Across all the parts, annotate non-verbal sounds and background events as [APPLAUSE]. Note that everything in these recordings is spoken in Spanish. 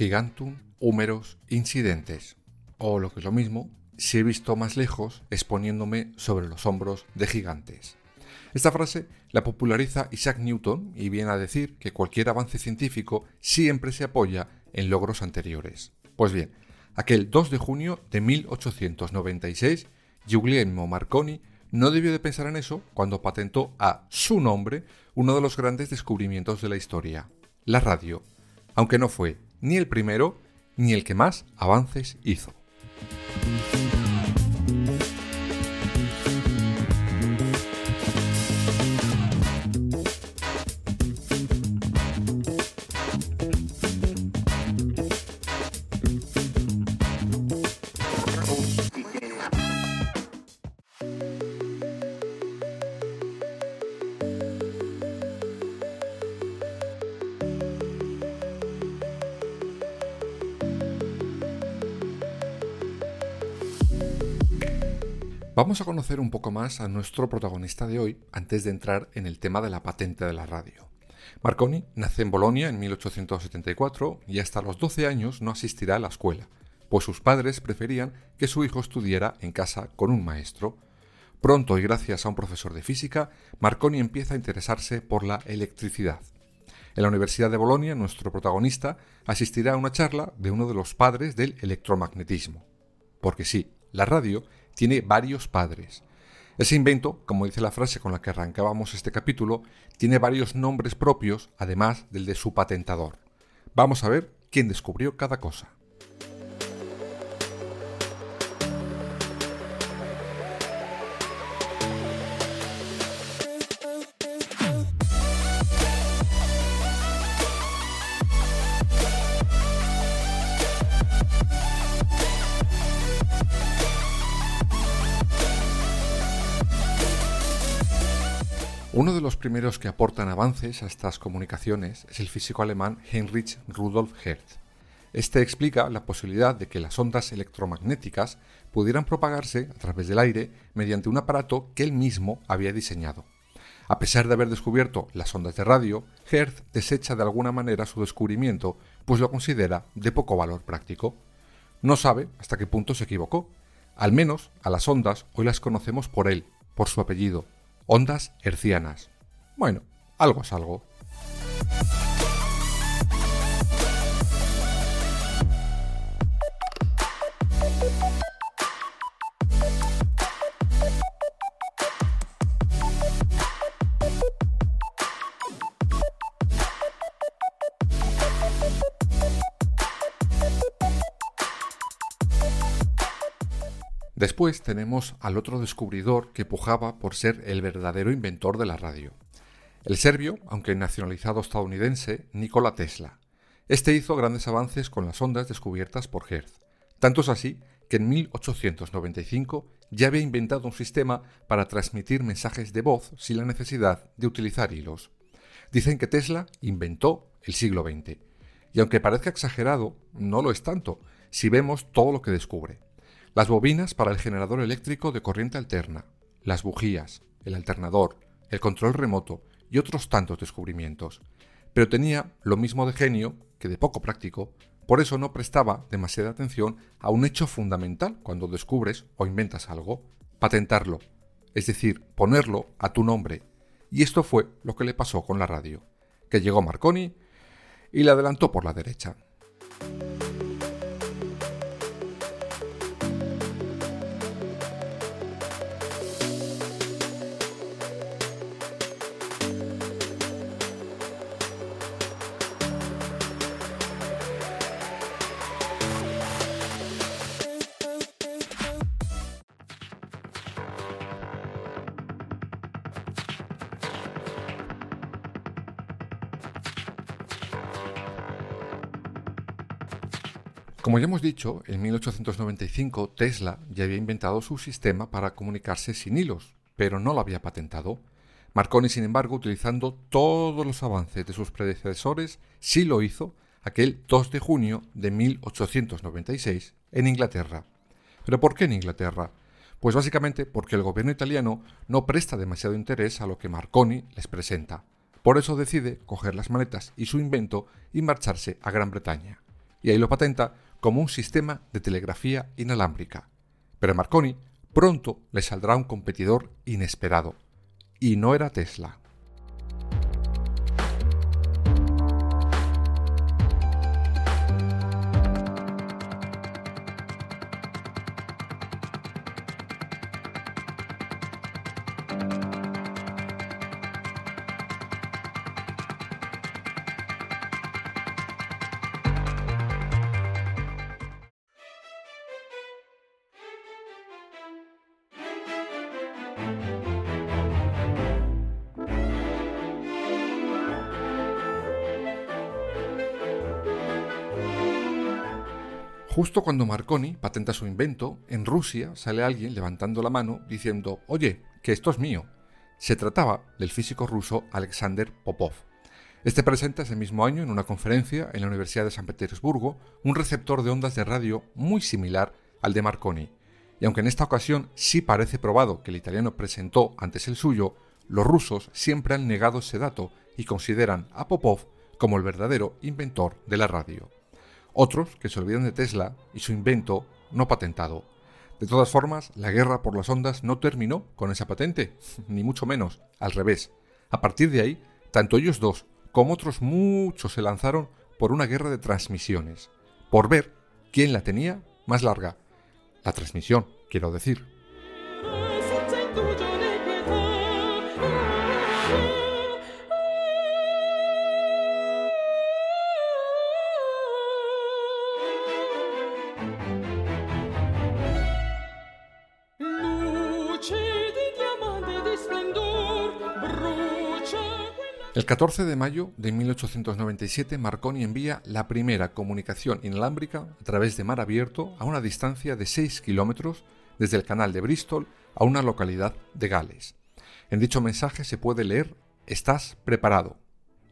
Gigantum, húmeros, incidentes. O lo que es lo mismo, si he visto más lejos exponiéndome sobre los hombros de gigantes. Esta frase la populariza Isaac Newton y viene a decir que cualquier avance científico siempre se apoya en logros anteriores. Pues bien, aquel 2 de junio de 1896, Guglielmo Marconi no debió de pensar en eso cuando patentó a su nombre uno de los grandes descubrimientos de la historia, la radio aunque no fue ni el primero ni el que más avances hizo. Vamos a conocer un poco más a nuestro protagonista de hoy antes de entrar en el tema de la patente de la radio. Marconi nace en Bolonia en 1874 y hasta los 12 años no asistirá a la escuela, pues sus padres preferían que su hijo estudiara en casa con un maestro. Pronto y gracias a un profesor de física, Marconi empieza a interesarse por la electricidad. En la Universidad de Bolonia, nuestro protagonista asistirá a una charla de uno de los padres del electromagnetismo. Porque sí, la radio tiene varios padres. Ese invento, como dice la frase con la que arrancábamos este capítulo, tiene varios nombres propios, además del de su patentador. Vamos a ver quién descubrió cada cosa. Uno de los primeros que aportan avances a estas comunicaciones es el físico alemán Heinrich Rudolf Hertz. Este explica la posibilidad de que las ondas electromagnéticas pudieran propagarse a través del aire mediante un aparato que él mismo había diseñado. A pesar de haber descubierto las ondas de radio, Hertz desecha de alguna manera su descubrimiento, pues lo considera de poco valor práctico. No sabe hasta qué punto se equivocó. Al menos a las ondas hoy las conocemos por él, por su apellido, ondas hercianas. Bueno, algo es algo. Después tenemos al otro descubridor que pujaba por ser el verdadero inventor de la radio. El serbio, aunque nacionalizado estadounidense, Nikola Tesla. Este hizo grandes avances con las ondas descubiertas por Hertz. Tanto es así que en 1895 ya había inventado un sistema para transmitir mensajes de voz sin la necesidad de utilizar hilos. Dicen que Tesla inventó el siglo XX. Y aunque parezca exagerado, no lo es tanto si vemos todo lo que descubre las bobinas para el generador eléctrico de corriente alterna, las bujías, el alternador, el control remoto y otros tantos descubrimientos. Pero tenía lo mismo de genio que de poco práctico, por eso no prestaba demasiada atención a un hecho fundamental cuando descubres o inventas algo, patentarlo, es decir, ponerlo a tu nombre. Y esto fue lo que le pasó con la radio, que llegó Marconi y le adelantó por la derecha. Como ya hemos dicho, en 1895 Tesla ya había inventado su sistema para comunicarse sin hilos, pero no lo había patentado. Marconi, sin embargo, utilizando todos los avances de sus predecesores, sí lo hizo aquel 2 de junio de 1896 en Inglaterra. ¿Pero por qué en Inglaterra? Pues básicamente porque el gobierno italiano no presta demasiado interés a lo que Marconi les presenta. Por eso decide coger las maletas y su invento y marcharse a Gran Bretaña. Y ahí lo patenta como un sistema de telegrafía inalámbrica. Pero Marconi pronto le saldrá un competidor inesperado. Y no era Tesla. Justo cuando Marconi patenta su invento, en Rusia sale alguien levantando la mano diciendo, oye, que esto es mío. Se trataba del físico ruso Alexander Popov. Este presenta ese mismo año en una conferencia en la Universidad de San Petersburgo un receptor de ondas de radio muy similar al de Marconi. Y aunque en esta ocasión sí parece probado que el italiano presentó antes el suyo, los rusos siempre han negado ese dato y consideran a Popov como el verdadero inventor de la radio otros que se olvidan de Tesla y su invento no patentado. De todas formas, la guerra por las ondas no terminó con esa patente, [LAUGHS] ni mucho menos, al revés. A partir de ahí, tanto ellos dos como otros muchos se lanzaron por una guerra de transmisiones, por ver quién la tenía más larga. La transmisión, quiero decir. El 14 de mayo de 1897 Marconi envía la primera comunicación inalámbrica a través de mar abierto a una distancia de 6 kilómetros desde el canal de Bristol a una localidad de Gales. En dicho mensaje se puede leer Estás preparado.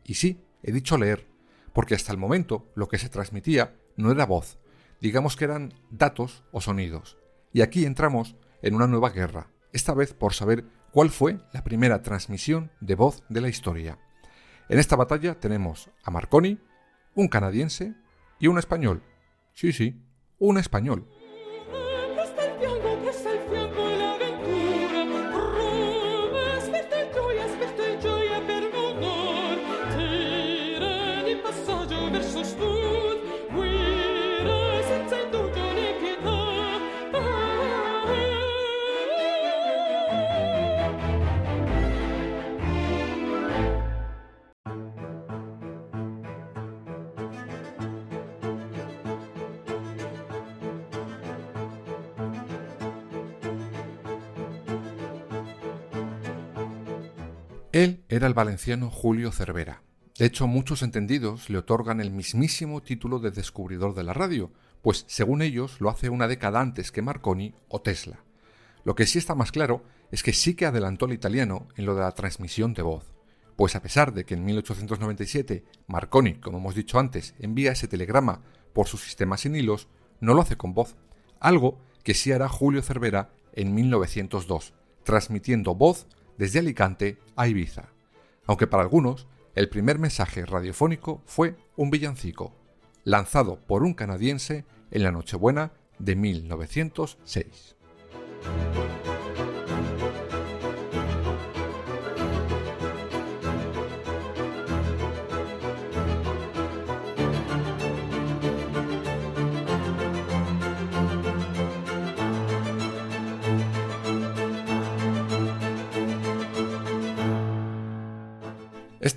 Y sí, he dicho leer, porque hasta el momento lo que se transmitía no era voz, digamos que eran datos o sonidos. Y aquí entramos en una nueva guerra, esta vez por saber cuál fue la primera transmisión de voz de la historia. En esta batalla tenemos a Marconi, un canadiense y un español. Sí, sí, un español. Él era el valenciano Julio Cervera. De hecho, muchos entendidos le otorgan el mismísimo título de descubridor de la radio, pues según ellos lo hace una década antes que Marconi o Tesla. Lo que sí está más claro es que sí que adelantó el italiano en lo de la transmisión de voz, pues a pesar de que en 1897 Marconi, como hemos dicho antes, envía ese telegrama por su sistema sin hilos, no lo hace con voz, algo que sí hará Julio Cervera en 1902, transmitiendo voz desde Alicante a Ibiza, aunque para algunos el primer mensaje radiofónico fue un villancico, lanzado por un canadiense en la Nochebuena de 1906.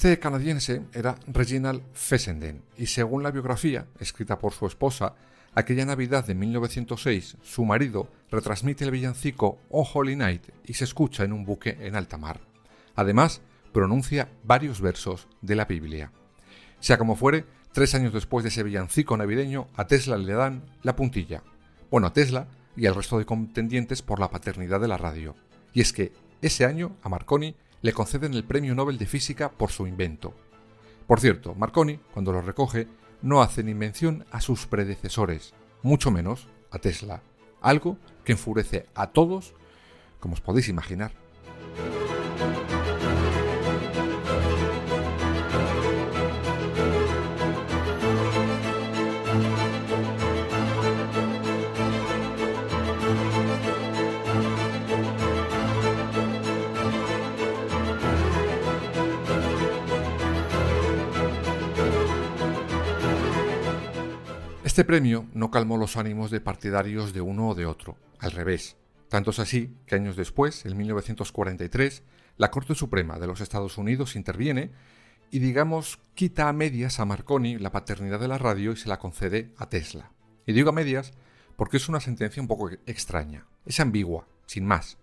Este canadiense era Reginald Fessenden y según la biografía, escrita por su esposa, aquella Navidad de 1906 su marido retransmite el villancico Oh Holy Night y se escucha en un buque en alta mar. Además, pronuncia varios versos de la Biblia. Sea como fuere, Tres años después de ese villancico navideño, a Tesla le dan la puntilla. Bueno, a Tesla y al resto de contendientes por la paternidad de la radio. Y es que ese año a Marconi le conceden el Premio Nobel de Física por su invento. Por cierto, Marconi, cuando lo recoge, no hace ni mención a sus predecesores, mucho menos a Tesla, algo que enfurece a todos, como os podéis imaginar. Este premio no calmó los ánimos de partidarios de uno o de otro, al revés. Tanto es así que años después, en 1943, la Corte Suprema de los Estados Unidos interviene y, digamos, quita a medias a Marconi la paternidad de la radio y se la concede a Tesla. Y digo a medias porque es una sentencia un poco extraña. Es ambigua, sin más.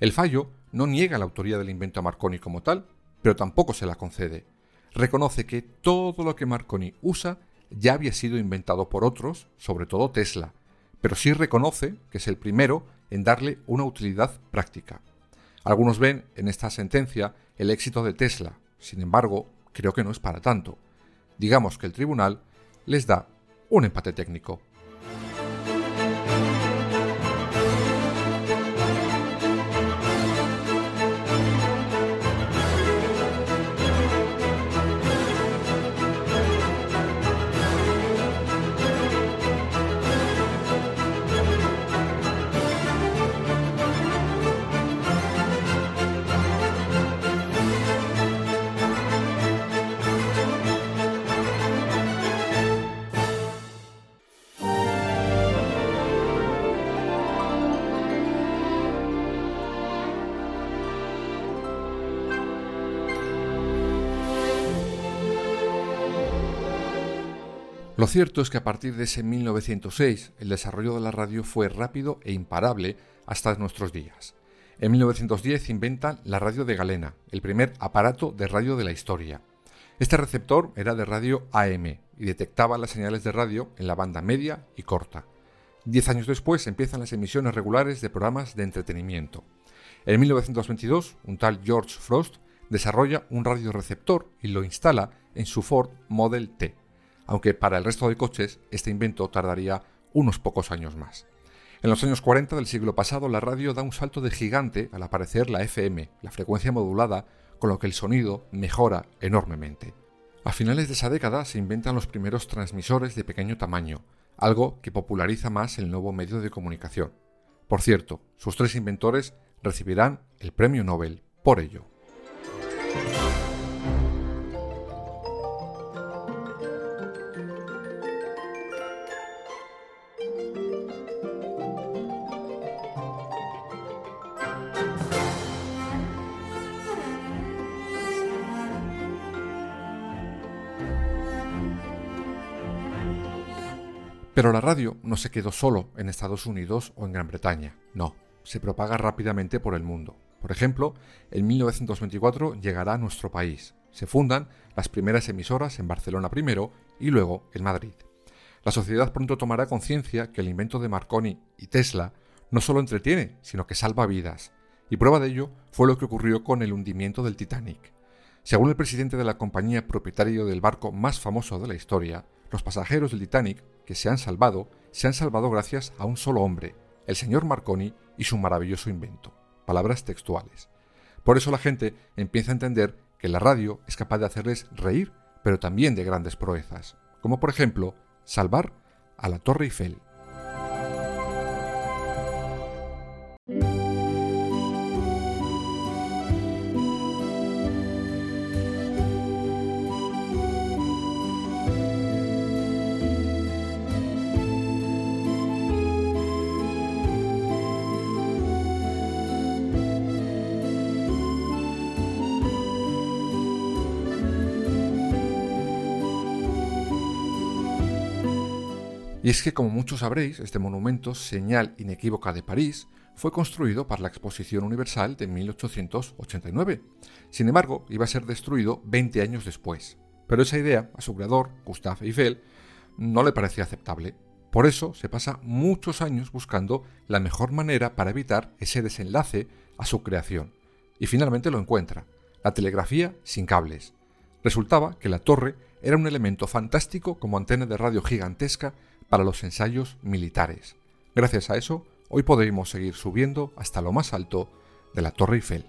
El fallo no niega la autoría del invento a Marconi como tal, pero tampoco se la concede. Reconoce que todo lo que Marconi usa ya había sido inventado por otros, sobre todo Tesla, pero sí reconoce que es el primero en darle una utilidad práctica. Algunos ven en esta sentencia el éxito de Tesla, sin embargo, creo que no es para tanto. Digamos que el tribunal les da un empate técnico. Lo cierto es que a partir de ese 1906 el desarrollo de la radio fue rápido e imparable hasta nuestros días. En 1910 inventan la radio de galena, el primer aparato de radio de la historia. Este receptor era de radio AM y detectaba las señales de radio en la banda media y corta. Diez años después empiezan las emisiones regulares de programas de entretenimiento. En 1922, un tal George Frost desarrolla un radioreceptor y lo instala en su Ford Model T aunque para el resto de coches este invento tardaría unos pocos años más. En los años 40 del siglo pasado la radio da un salto de gigante al aparecer la FM, la frecuencia modulada, con lo que el sonido mejora enormemente. A finales de esa década se inventan los primeros transmisores de pequeño tamaño, algo que populariza más el nuevo medio de comunicación. Por cierto, sus tres inventores recibirán el premio Nobel por ello. Pero la radio no se quedó solo en Estados Unidos o en Gran Bretaña, no, se propaga rápidamente por el mundo. Por ejemplo, en 1924 llegará a nuestro país. Se fundan las primeras emisoras en Barcelona primero y luego en Madrid. La sociedad pronto tomará conciencia que el invento de Marconi y Tesla no solo entretiene, sino que salva vidas. Y prueba de ello fue lo que ocurrió con el hundimiento del Titanic. Según el presidente de la compañía propietario del barco más famoso de la historia, los pasajeros del Titanic que se han salvado se han salvado gracias a un solo hombre, el señor Marconi y su maravilloso invento. Palabras textuales. Por eso la gente empieza a entender que la radio es capaz de hacerles reír, pero también de grandes proezas, como por ejemplo salvar a la Torre Eiffel. Y es que, como muchos sabréis, este monumento, señal inequívoca de París, fue construido para la Exposición Universal de 1889. Sin embargo, iba a ser destruido 20 años después. Pero esa idea a su creador, Gustave Eiffel, no le parecía aceptable. Por eso se pasa muchos años buscando la mejor manera para evitar ese desenlace a su creación. Y finalmente lo encuentra, la telegrafía sin cables. Resultaba que la torre era un elemento fantástico como antena de radio gigantesca para los ensayos militares. Gracias a eso, hoy podremos seguir subiendo hasta lo más alto de la Torre Eiffel.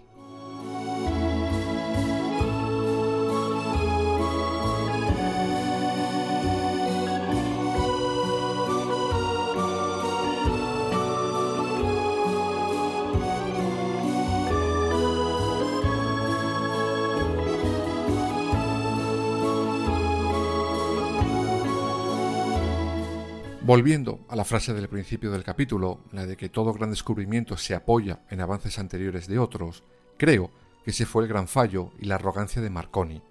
Volviendo a la frase del principio del capítulo, la de que todo gran descubrimiento se apoya en avances anteriores de otros, creo que ese fue el gran fallo y la arrogancia de Marconi,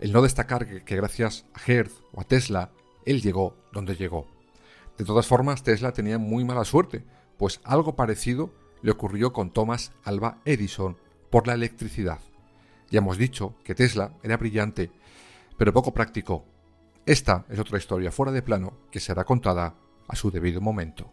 el no destacar que, gracias a Hertz o a Tesla, él llegó donde llegó. De todas formas, Tesla tenía muy mala suerte, pues algo parecido le ocurrió con Thomas Alva Edison por la electricidad. Ya hemos dicho que Tesla era brillante, pero poco práctico, esta es otra historia fuera de plano que será contada a su debido momento.